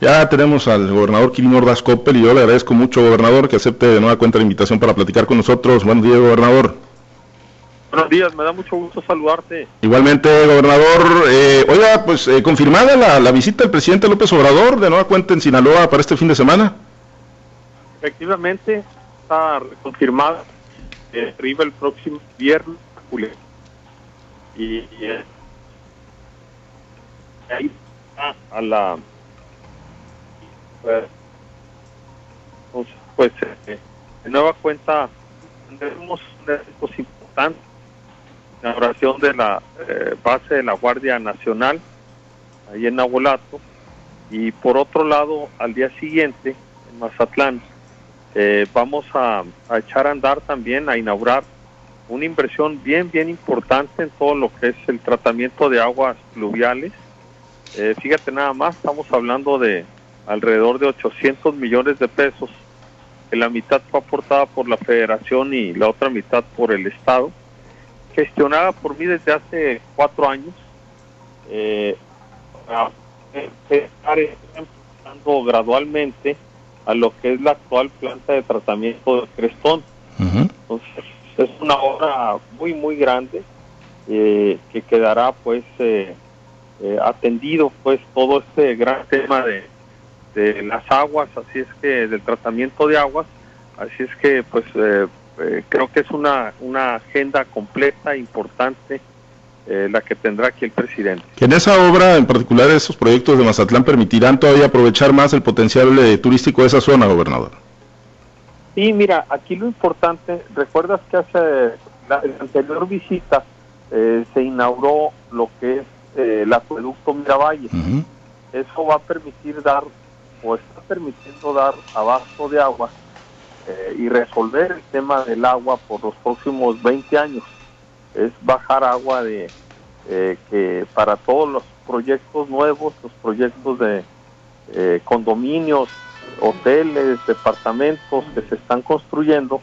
Ya tenemos al gobernador Quirino Ordaz Coppel y yo le agradezco mucho, gobernador, que acepte de nueva cuenta la invitación para platicar con nosotros. Buenos días, gobernador. Buenos días, me da mucho gusto saludarte. Igualmente, gobernador. Eh, oiga, pues eh, confirmada la, visita del presidente López Obrador de nueva cuenta en Sinaloa para este fin de semana. Efectivamente, está confirmada. Eh, arriba el próximo viernes, Julio. Y, eh, ahí a la pues eh, de nueva cuenta tenemos un importante la oración de la eh, base de la Guardia Nacional ahí en Nabolato. Y por otro lado al día siguiente en Mazatlán eh, vamos a, a, echar a andar también a inaugurar una inversión bien bien importante en todo lo que es el tratamiento de aguas pluviales. Fíjate nada más estamos hablando de alrededor de 800 millones de pesos, que la mitad fue aportada por la federación y la otra mitad por el Estado, gestionada por mí desde hace cuatro años. Eh, estar empezando gradualmente a lo que es la actual planta de tratamiento de Crestón. Entonces, es una obra muy, muy grande eh, que quedará pues eh, eh, atendido pues todo este gran tema de de las aguas, así es que del tratamiento de aguas, así es que pues eh, eh, creo que es una, una agenda completa, importante, eh, la que tendrá aquí el presidente. Que en esa obra, en particular esos proyectos de Mazatlán, permitirán todavía aprovechar más el potencial turístico de esa zona, gobernador. Sí, mira, aquí lo importante, recuerdas que hace la, anterior visita se inauguró lo que es el acueducto Miravalle. Eso va a permitir dar o está permitiendo dar abasto de agua eh, y resolver el tema del agua por los próximos 20 años. Es bajar agua de eh, que para todos los proyectos nuevos, los proyectos de eh, condominios, hoteles, departamentos que se están construyendo,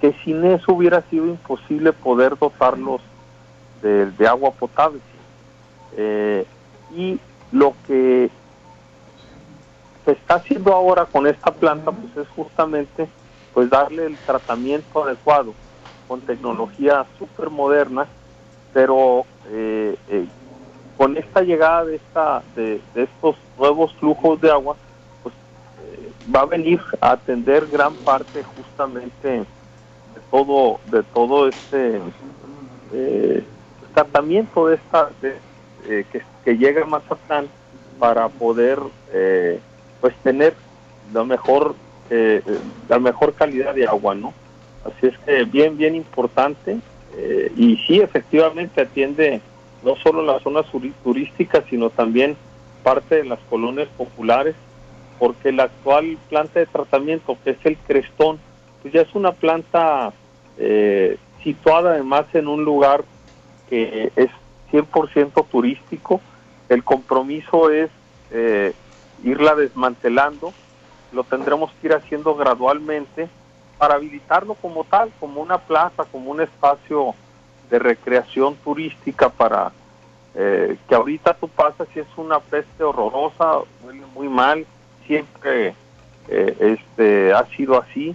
que sin eso hubiera sido imposible poder dotarlos de, de agua potable. y lo que se está haciendo ahora con esta planta pues es justamente pues darle el tratamiento adecuado con tecnología súper moderna pero eh, eh, con esta llegada de esta de, estos nuevos flujos de agua pues eh, va a venir a atender gran parte justamente de todo de todo este tratamiento de esta que, que llega a Mazatlán para poder pues tener la mejor eh, la mejor calidad de agua, ¿no? Así es que bien, bien importante eh, y sí, efectivamente atiende no solo las zonas turísticas, sino también parte de las colonias populares, porque la actual planta de tratamiento, que es el Crestón, pues ya es una planta eh, situada además en un lugar que es 100% turístico. El compromiso es eh, irla desmantelando, lo tendremos que ir haciendo gradualmente para habilitarlo como tal, como una plaza, como un espacio de recreación turística para eh, que ahorita tú pasas y es una peste horrorosa, huele muy mal, siempre eh, este ha sido así,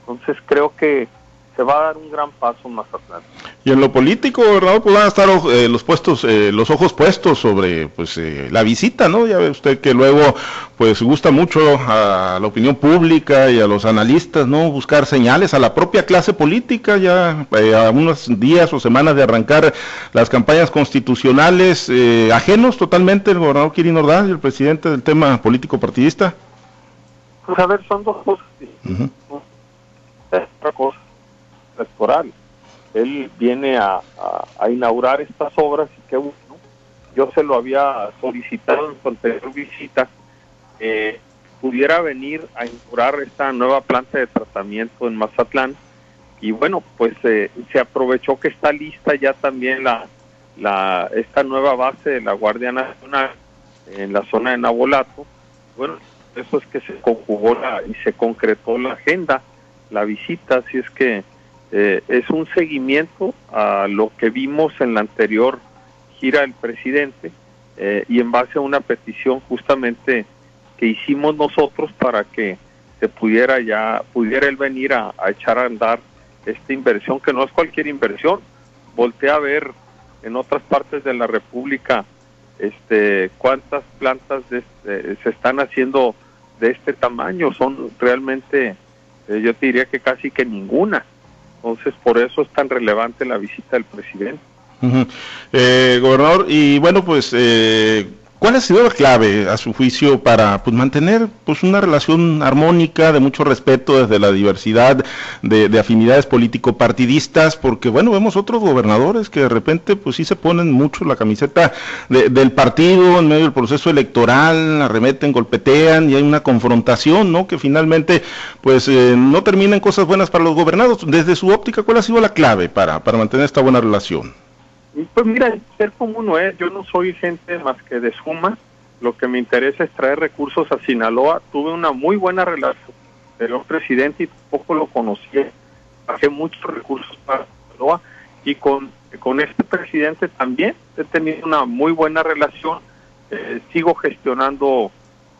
entonces creo que se va a dar un gran paso más adelante. Y en lo político, gobernador, pues van a estar eh, los puestos, eh, los ojos puestos sobre pues eh, la visita, ¿no? Ya ve usted que luego pues gusta mucho a la opinión pública y a los analistas, ¿no? Buscar señales a la propia clase política, ya a unos días o semanas de arrancar las campañas constitucionales, ajenos totalmente el gobernador Kirin Ordaz y el presidente del tema político partidista. Pues a ver, son dos cosas. Otra cosa electoral. Él viene a, inaugurar estas obras y que bueno, yo se lo había solicitado en su anterior visita, eh, pudiera venir a inaugurar esta nueva planta de tratamiento en Mazatlán y bueno, pues eh, se aprovechó que está lista ya también la, la esta nueva base de la Guardia Nacional en la zona de Nabolato. Bueno, eso es que se conjugó la, y se concretó la agenda, la visita, así es que eh, es un seguimiento a lo que vimos en la anterior gira del presidente eh, y en base a una petición justamente que hicimos nosotros para que se pudiera ya, pudiera él venir a, echar a andar esta inversión, que no es cualquier inversión. Voltea a ver en otras partes de la República este, cuántas plantas eh, se están haciendo de este tamaño. Son realmente, eh, yo te diría que casi que ninguna. Entonces, por eso es tan relevante la visita del presidente. Eh, gobernador, y bueno, pues eh, ¿Cuál ha sido la clave, a su juicio, para pues, mantener pues, una relación armónica, de mucho respeto desde la diversidad de, afinidades político-partidistas? Porque, bueno, vemos otros gobernadores que de repente, pues sí se ponen mucho la camiseta del partido en medio del proceso electoral, arremeten, golpetean y hay una confrontación, ¿no? Que finalmente, pues eh, no termina en cosas buenas para los gobernados. Desde su óptica, ¿cuál ha sido la clave para, para mantener esta buena relación? Pues mira, ser como no es, yo no soy gente más que de suma, lo que me interesa es traer recursos a Sinaloa. Tuve una muy buena relación con el presidente y poco lo conocí. Hacé muchos recursos para Sinaloa y con, con este presidente también he tenido una muy buena relación. Eh, sigo gestionando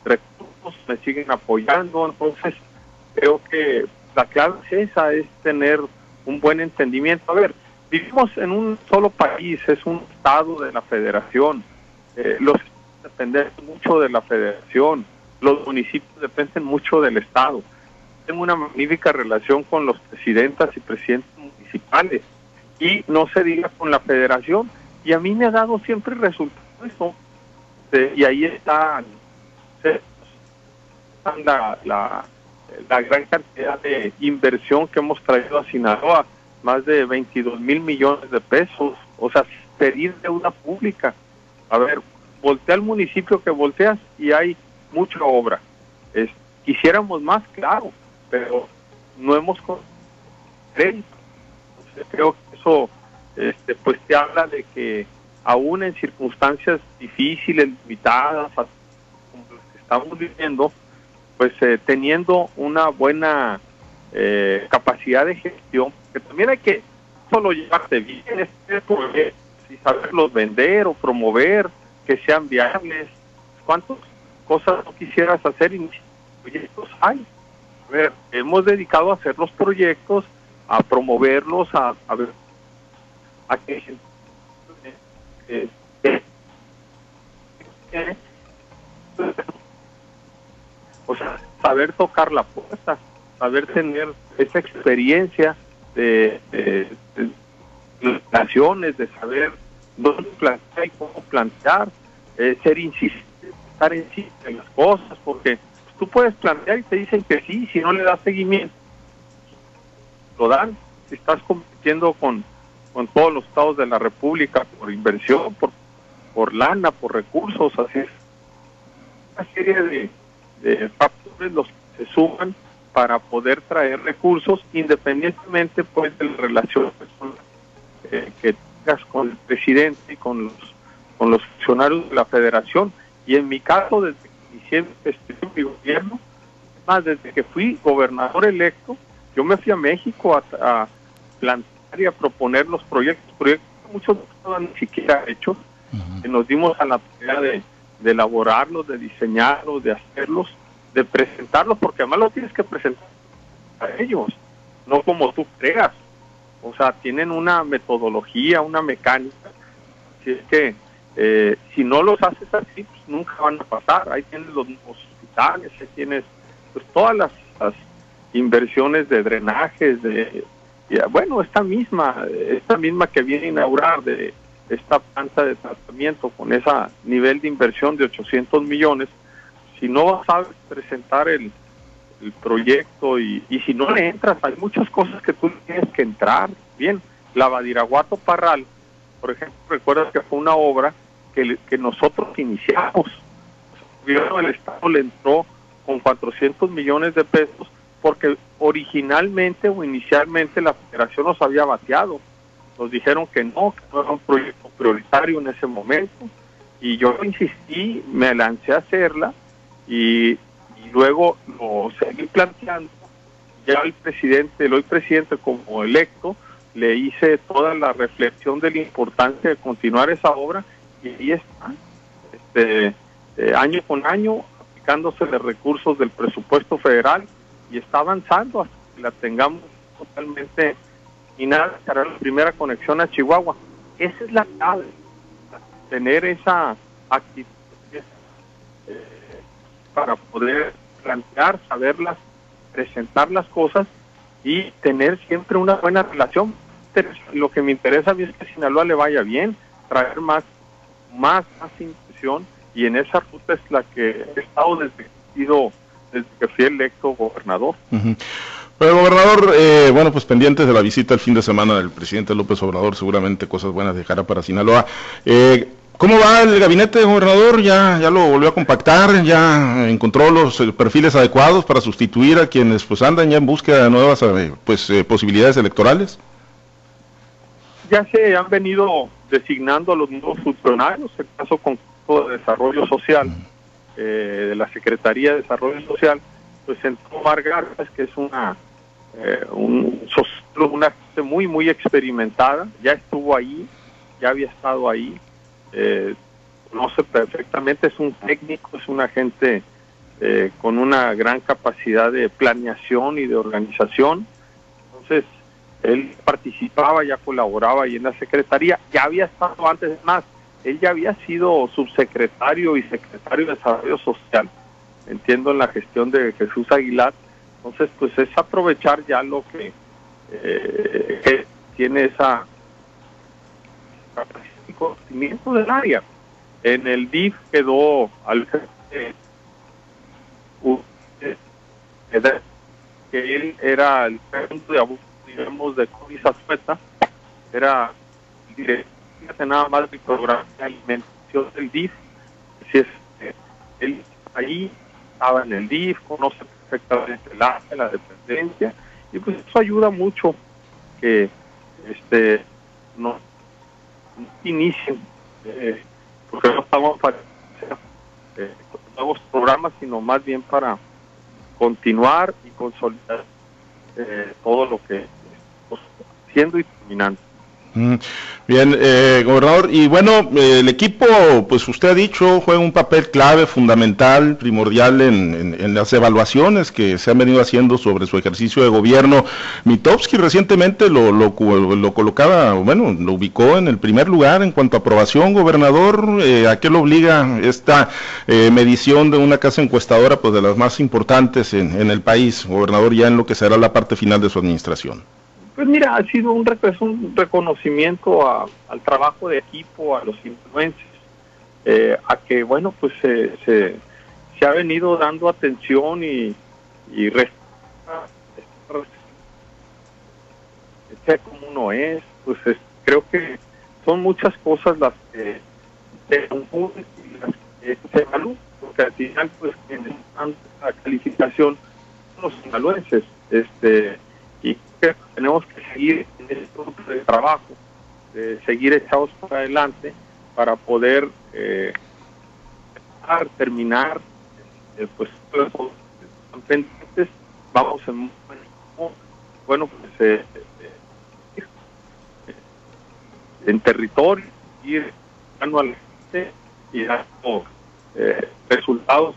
recursos, me siguen apoyando, entonces creo que la clave es esa, es tener un buen entendimiento. A ver, vivimos en un solo país, es un estado de la federación. Eh, los dependen mucho de la federación, los municipios dependen mucho del estado. Tengo una magnífica relación con los presidentas y presidentes municipales y no se diga con la federación. Y a mí me ha dado siempre resultado eso. y ahí está la, la, la gran cantidad de inversión que hemos traído a Sinaloa más de 22 mil millones de pesos, o sea, pedir deuda pública. A ver, voltea al municipio que volteas y hay mucha obra. Quisiéramos más, claro, pero no hemos crédito. creo que eso este, pues te habla de que aún en circunstancias difíciles, limitadas, como las que estamos viviendo, pues eh, teniendo una buena eh, capacidad de gestión, que también hay que solo llevarte bien proyecto y saberlos vender o promover, que sean viables. ¿Cuántas cosas no quisieras hacer y proyectos hay? A ver, hemos dedicado a hacer los proyectos, a promoverlos, a, a ver, a que eh, eh, o sea, saber tocar la puerta, saber tener esa experiencia de, de, de saber dónde plantear y cómo plantear, eh, ser insistente, estar en las cosas, porque tú puedes plantear y te dicen que sí, si no le das seguimiento, lo dan, si estás compitiendo con, con todos los estados de la República por inversión, por, por lana, por recursos, así es. Una serie de, de factores los que se suman para poder traer recursos independientemente pues de la relación eh, que tengas con el presidente y con los con los funcionarios de la federación. Y en mi caso desde que inicié este, mi gobierno más desde que fui gobernador electo yo me fui a México a, plantear y a proponer los proyectos proyectos que muchos no ni siquiera hechos que nos dimos a la tarea de, de elaborarlos de diseñarlos de hacerlos de presentarlo, porque además lo tienes que presentar a ellos, no como tú creas. O sea, tienen una metodología, una mecánica. Así es que eh, si no los haces así, pues nunca van a pasar. Ahí tienes los hospitales, ahí tienes pues todas las, inversiones de drenajes, de bueno, esta misma, esta misma que viene a inaugurar de esta planta de tratamiento con ese nivel de inversión de 800 millones, si no sabes presentar el, proyecto y, si no le entras, hay muchas cosas que tú tienes que entrar. Bien, la Badiraguato Parral, por ejemplo, recuerdas que fue una obra que, que nosotros iniciamos. El gobierno del Estado le entró con 400 millones de pesos porque originalmente o inicialmente la federación nos había bateado. Nos dijeron que no, que no era un proyecto prioritario en ese momento. Y yo insistí, me lancé a hacerla y, luego lo seguí planteando. Ya el presidente, el hoy presidente como electo, le hice toda la reflexión de la importancia de continuar esa obra y ahí está, este, eh, año con año, aplicándose de recursos del presupuesto federal y está avanzando hasta que la tengamos totalmente y nada, será la primera conexión a Chihuahua. Esa es la clave, tener esa actitud para poder plantear, saberlas, presentar las cosas y tener siempre una buena relación. Lo que me interesa a mí es que Sinaloa le vaya bien, traer más, más, más inversión y en esa ruta es la que he estado desde que, desde que fui electo gobernador. Pero gobernador, eh, bueno, pues pendientes de la visita el fin de semana del presidente López Obrador, seguramente cosas buenas dejará para Sinaloa. Eh, ¿Cómo va el gabinete de gobernador? ¿Ya, ¿Ya lo volvió a compactar? ¿Ya encontró los eh, perfiles adecuados para sustituir a quienes pues andan ya en búsqueda de nuevas pues, posibilidades electorales? Ya se han venido designando a los nuevos funcionarios, el caso con de Desarrollo Social, de la Secretaría de Desarrollo Social, pues entró Omar que es una eh, un, una muy, muy experimentada, ya estuvo ahí, ya había estado ahí, eh, conoce perfectamente, es un técnico, es una gente eh, con una gran capacidad de planeación y de organización. Entonces, él participaba, ya colaboraba ahí en la Secretaría, ya había estado antes más, él ya había sido subsecretario y secretario de Desarrollo Social, entiendo en la gestión de Jesús Aguilar, entonces, pues es aprovechar ya lo que, eh, tiene esa conocimiento del área. En el DIF quedó al que él era el punto de abuso, digamos, de Covisa Sueta, era director nada más del programa de alimentación del DIF, así es, él ahí estaba en el DIF, conoce perfectamente la, la dependencia, y pues eso ayuda mucho que este no, inicien, eh, porque no estamos para eh, nuevos programas, sino más bien para continuar y consolidar eh, todo lo que estamos haciendo y terminando. Bien, eh, gobernador, y bueno, el equipo, pues usted ha dicho, juega un papel clave, fundamental, primordial en, las evaluaciones que se han venido haciendo sobre su ejercicio de gobierno. Mitowski recientemente lo, lo, colocaba, bueno, lo ubicó en el primer lugar en cuanto a aprobación, gobernador. Eh, ¿A qué lo obliga esta eh, medición de una casa encuestadora, pues de las más importantes en, en el país, gobernador, ya en lo que será la parte final de su administración? Pues mira, ha sido un, un reconocimiento al trabajo de equipo, a los influencers, eh, a que, bueno, pues se, se, ha venido dando atención y, y sé como uno es, pues creo que son muchas cosas las que se confunden y las que se evalúan, porque al final, pues quienes dan la calificación son los sinaloenses, este y tenemos que seguir en este punto de trabajo, seguir echados para adelante para poder eh, terminar, eh, pues pendientes, vamos en bueno pues eh, eh, en territorio ir anualmente y dando resultados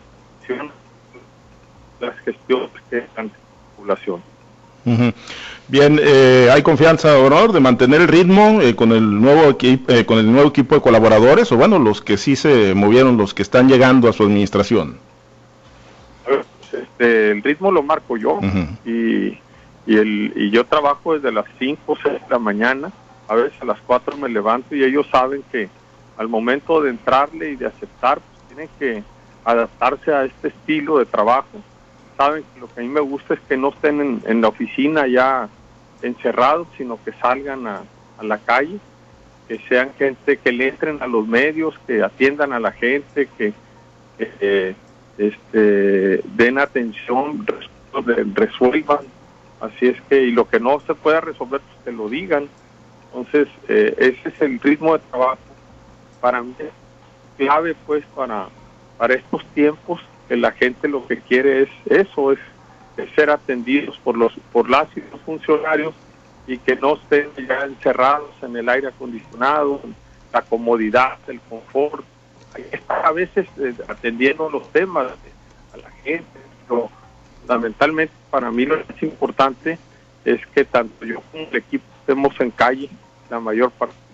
las gestiones que están la población. Bien, eh, ¿hay confianza, honor, de mantener el ritmo eh, con el nuevo equipo, eh, con el nuevo equipo de colaboradores o bueno, los que sí se movieron, los que están llegando a su administración? Este, el ritmo lo marco yo. Y, y, el, y yo trabajo desde las 5 o 6 de la mañana, a veces a las 4 me levanto y ellos saben que al momento de entrarle y de aceptar, pues tienen que adaptarse a este estilo de trabajo saben que lo que a mí me gusta es que no estén en, la oficina ya encerrados, sino que salgan a, la calle, que sean gente que le entren a los medios, que atiendan a la gente, que eh, este, den atención, resuelvan. Así es que, y lo que no se pueda resolver, pues que lo digan. Entonces, eh, ese es el ritmo de trabajo para mí clave, pues, para, para estos tiempos la gente lo que quiere es eso, es, ser atendidos por los por las y los funcionarios y que no estén ya encerrados en el aire acondicionado, la comodidad, el confort. a veces eh, atendiendo los temas a la gente, pero fundamentalmente para mí lo más importante es que tanto yo como el equipo estemos en calle la mayor parte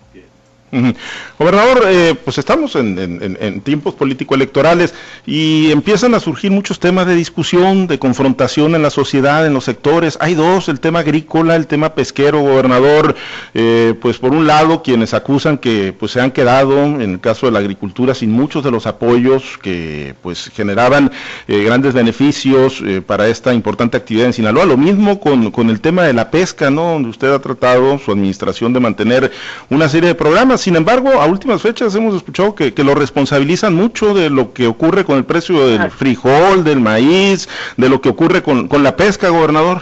Gobernador, eh, pues estamos en, tiempos político-electorales y empiezan a surgir muchos temas de discusión, de confrontación en la sociedad, en los sectores. Hay dos, el tema agrícola, el tema pesquero, gobernador. Eh, pues por un lado, quienes acusan que pues se han quedado, en el caso de la agricultura, sin muchos de los apoyos que pues generaban eh, grandes beneficios para esta importante actividad en Sinaloa. Lo mismo con, con el tema de la pesca, ¿no? Donde usted ha tratado, su administración, de mantener una serie de programas sin embargo, a últimas fechas hemos escuchado que, lo responsabilizan mucho de lo que ocurre con el precio del frijol, del maíz, de lo que ocurre con, la pesca, gobernador.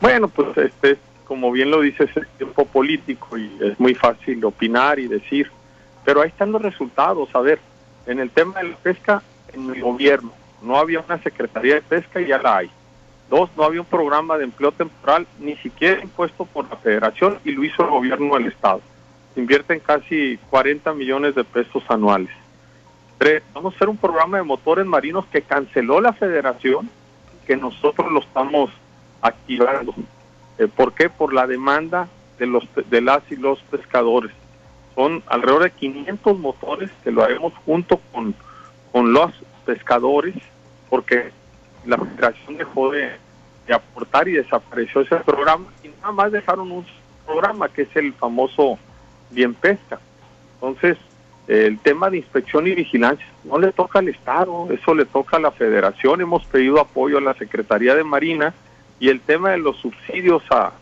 Bueno, pues este, como bien lo dices, es tiempo político y es muy fácil opinar y decir, pero ahí están los resultados. A ver, en el tema de la pesca, en el gobierno no había una Secretaría de Pesca y ya la hay. Dos, no había un programa de empleo temporal, ni siquiera impuesto por la federación y lo hizo el gobierno del Estado invierten casi 40 millones de pesos anuales. Vamos a hacer un programa de motores marinos que canceló la federación, que nosotros lo estamos activando. Eh, ¿Por qué? Por la demanda de, los, de las y los pescadores. Son alrededor de 500 motores que lo haremos junto con, con los pescadores, porque la federación dejó de, de aportar y desapareció ese programa y nada más dejaron un programa que es el famoso bien pesca. Entonces, el tema de inspección y vigilancia no le toca al Estado, eso le toca a la Federación. Hemos pedido apoyo a la Secretaría de Marina y el tema de los subsidios a,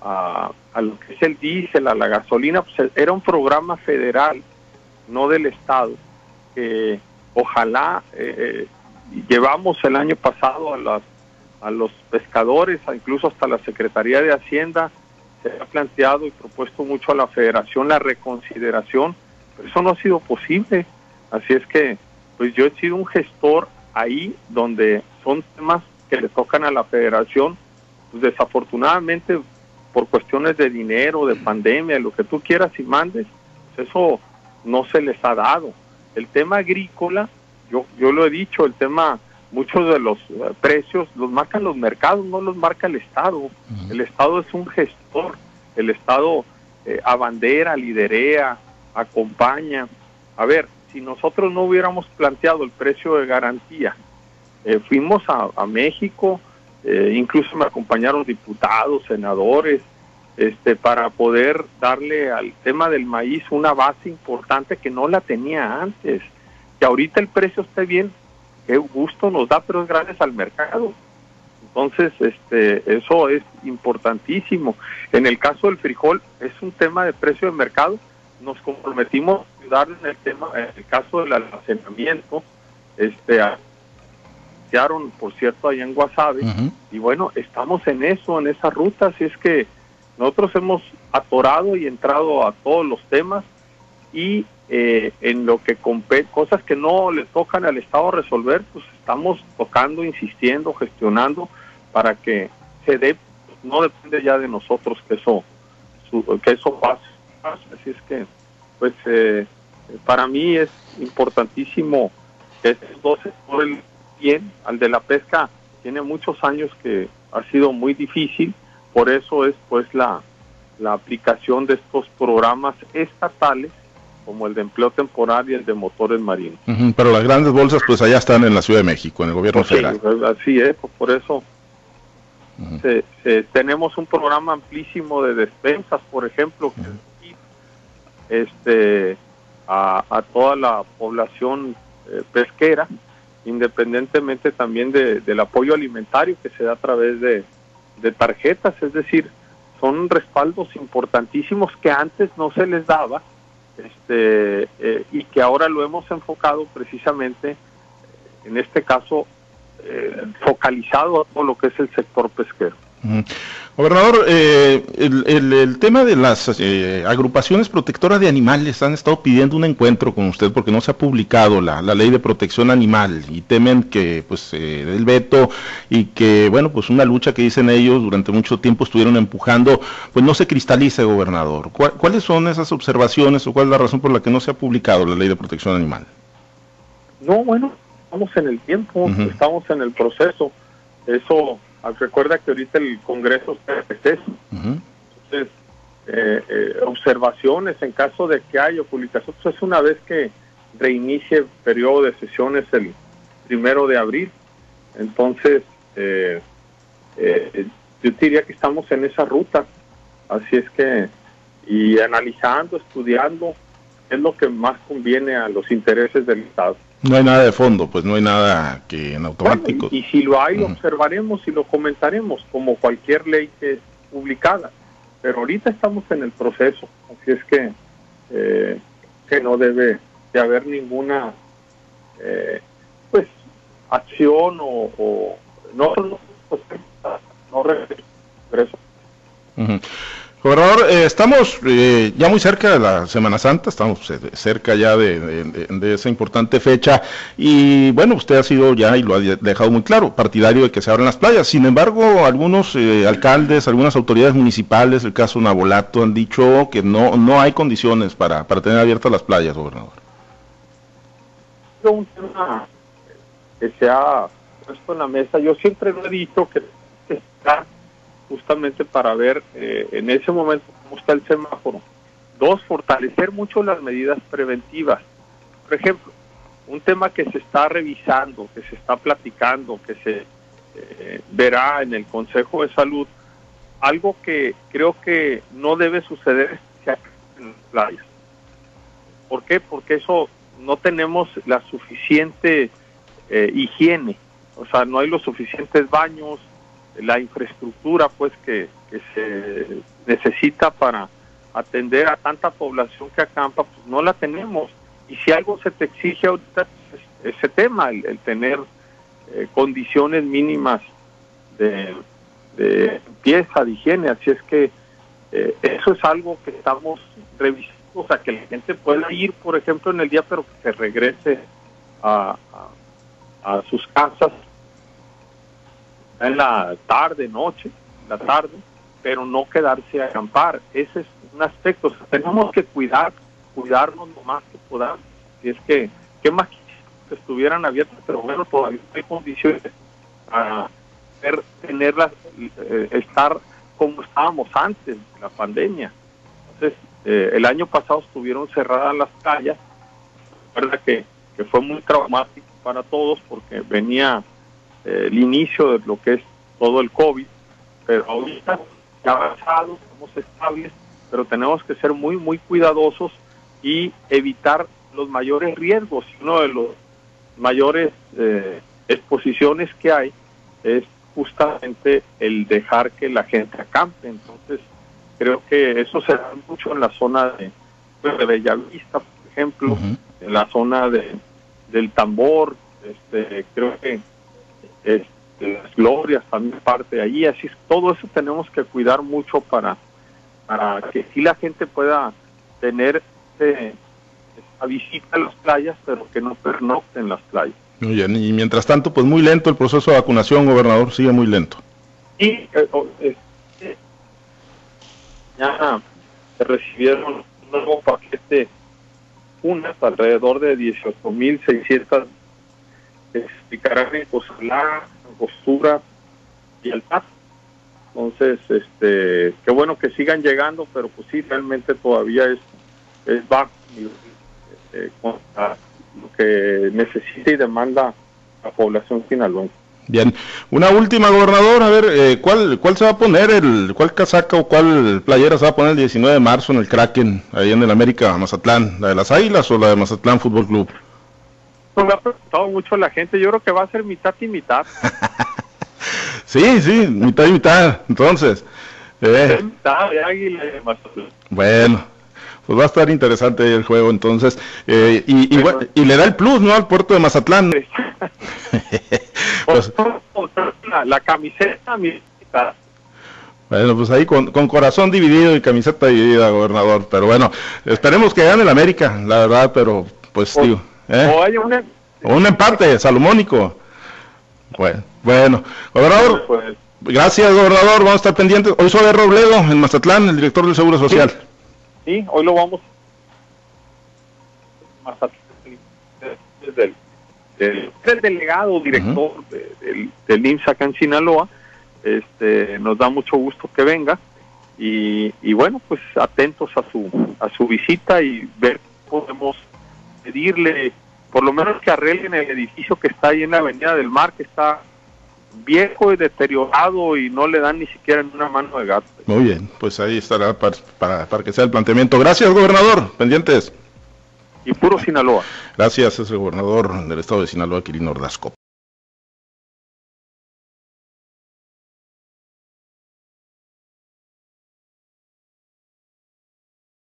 a, lo que es el diésel, a la gasolina, pues era un programa federal, no del Estado, que ojalá eh, eh, llevamos el año pasado a, las, a los pescadores, incluso hasta la Secretaría de Hacienda, se ha planteado y propuesto mucho a la federación la reconsideración, pero eso no ha sido posible. Así es que, pues yo he sido un gestor ahí donde son temas que le tocan a la federación, pues desafortunadamente por cuestiones de dinero, de pandemia, lo que tú quieras y mandes, pues eso no se les ha dado. El tema agrícola, yo, yo lo he dicho, el tema muchos de los eh, precios los marcan los mercados, no los marca el Estado. El Estado es un gestor, el Estado eh, abandera, liderea, acompaña. A ver, si nosotros no hubiéramos planteado el precio de garantía, eh, fuimos a, México, incluso me acompañaron diputados, senadores, este, para poder darle al tema del maíz una base importante que no la tenía antes. Que ahorita el precio esté bien, qué gusto nos da, pero es gracias al mercado. Entonces, este, eso es importantísimo. En el caso del frijol, es un tema de precio de mercado. Nos comprometimos a ayudar en el tema, en el caso del almacenamiento, este, por cierto, allá en Guasave, y bueno, estamos en eso, en esa ruta, así es que nosotros hemos atorado y entrado a todos los temas y eh, en lo que cosas que no le tocan al Estado resolver, pues estamos tocando, insistiendo, gestionando para que se dé, no depende ya de nosotros que eso, que eso pase. Así es que, pues, eh, para mí es importantísimo que estos dos sectores bien, al de la pesca tiene muchos años que ha sido muy difícil, por eso es pues la, la aplicación de estos programas estatales como el de empleo temporal y el de motores marinos. pero las grandes bolsas pues allá están en la Ciudad de México, en el gobierno federal. así es, pues, por eso tenemos un programa amplísimo de despensas, por ejemplo, este a, toda la población eh, pesquera, independientemente también del apoyo alimentario que se da a través de, de tarjetas, es decir, son respaldos importantísimos que antes no se les daba este, eh, y que ahora lo hemos enfocado precisamente, en este caso, eh, focalizado a todo lo que es el sector pesquero. Gobernador, eh, el, tema de las eh, agrupaciones protectoras de animales han estado pidiendo un encuentro con usted porque no se ha publicado la, ley de protección animal y temen que pues eh, el veto y que bueno pues una lucha que dicen ellos durante mucho tiempo estuvieron empujando pues no se cristalice, gobernador. ¿Cuáles son esas observaciones o cuál es la razón por la que no se ha publicado la ley de protección animal? No, bueno, estamos en el tiempo, estamos en el proceso. Eso, recuerda que ahorita el Congreso está en receso. Entonces, eh, eh, observaciones en caso de que haya publicación, pues es una vez que reinicie el periodo de sesiones el primero de abril. Entonces, eh, yo diría que estamos en esa ruta. Así es que, y analizando, estudiando, es lo que más conviene a los intereses del Estado. No hay nada de fondo, pues no hay nada que en automático. y, si lo hay, lo observaremos y lo comentaremos, como cualquier ley que es publicada. Pero ahorita estamos en el proceso, así es que, eh, que no debe de haber ninguna eh, pues acción o, o no, no, pues, no, no Gobernador, eh, estamos eh, ya muy cerca de la Semana Santa, estamos eh, cerca ya de, esa importante fecha y bueno, usted ha sido ya y lo ha dejado muy claro, partidario de que se abran las playas. Sin embargo, algunos alcaldes, algunas autoridades municipales, el caso Nabolato, han dicho que no, no hay condiciones para, para tener abiertas las playas, gobernador. Un tema que se ha puesto en la mesa, yo siempre lo he dicho que está justamente para ver eh, en ese momento cómo está el semáforo. Dos, fortalecer mucho las medidas preventivas. Por ejemplo, un tema que se está revisando, que se está platicando, que se eh, verá en el Consejo de Salud, algo que creo que no debe suceder en las playas. ¿Por qué? Porque eso no tenemos la suficiente eh, higiene, o sea, no hay los suficientes baños, la infraestructura pues que, se necesita para atender a tanta población que acampa, pues no la tenemos. Y si algo se te exige ahorita, es ese tema, el, tener eh, condiciones mínimas de, limpieza, de higiene. Así es que eh, eso es algo que estamos revisando, o sea, que la gente pueda ir, por ejemplo, en el día, pero que se regrese a, a sus casas en la tarde, noche, la tarde, pero no quedarse a acampar. Ese es un aspecto. tenemos que cuidar, cuidarnos lo más que podamos. Y es que, ¿qué más que estuvieran abiertas? Pero bueno, todavía hay condiciones para tenerlas, eh, estar como estábamos antes de la pandemia. Entonces, eh, el año pasado estuvieron cerradas las calles. Recuerda que, que fue muy traumático para todos porque venía eh, el inicio de lo que es todo el COVID, pero ahorita ya avanzado, somos estables, pero tenemos que ser muy, muy cuidadosos y evitar los mayores riesgos. Uno de los mayores eh, exposiciones que hay es justamente el dejar que la gente acampe. Entonces, creo que eso se da mucho en la zona de, pues, de Bellavista, por ejemplo, en la zona de, del tambor. Este, creo que este, las glorias también parte de allí, así es, todo eso tenemos que cuidar mucho para, para que si la gente pueda tener eh, esta visita a las playas, pero que no pernocte en las playas. Muy bien, y mientras tanto, pues muy lento el proceso de vacunación, gobernador, sigue muy lento. Y eh, ya se recibieron un nuevo paquete, unas alrededor de 18.600 explicarán en Cozalá, Postura y Altar. Entonces, este, qué bueno que sigan llegando, pero pues sí, realmente todavía es, es bajo este, lo que necesita y demanda la población sinaloense. Bien, una última, gobernador, a ver, eh, ¿cuál, ¿cuál se va a poner, el cuál casaca o cuál playera se va a poner el 19 de marzo en el Kraken, ahí en el América Mazatlán? ¿La de las Águilas o la de Mazatlán Fútbol Club? Me ha preguntado mucho la gente. Yo creo que va a ser mitad y mitad. sí, sí, mitad y mitad. Entonces. Eh. Bueno, pues va a estar interesante el juego entonces. Eh, y, y, le da el plus, ¿no? Al puerto de Mazatlán. pues, la, camiseta, Bueno, pues ahí con, con, corazón dividido y camiseta dividida, gobernador. Pero bueno, esperemos que gane el América, la verdad, pero pues digo. ¿Eh? O hay un, em- un empate salomónico. Bueno, bueno. Gobernador, pues, gracias, gobernador. Vamos a estar pendientes. Hoy soy Robledo, en Mazatlán, el director del Seguro Social. Sí, hoy lo vamos. Mazatlán, desde el, el, delegado director del, del IMSS acá en Sinaloa, este, nos da mucho gusto que venga y, y, bueno, pues atentos a su, a su visita y ver podemos pedirle por lo menos que arreglen el edificio que está ahí en la Avenida del Mar, que está viejo y deteriorado y no le dan ni siquiera una mano de gato. Muy bien, pues ahí estará para, para, que sea el planteamiento. Gracias, gobernador. Pendientes. Y puro Sinaloa. Gracias, es el gobernador del estado de Sinaloa, Quirino Ordazco.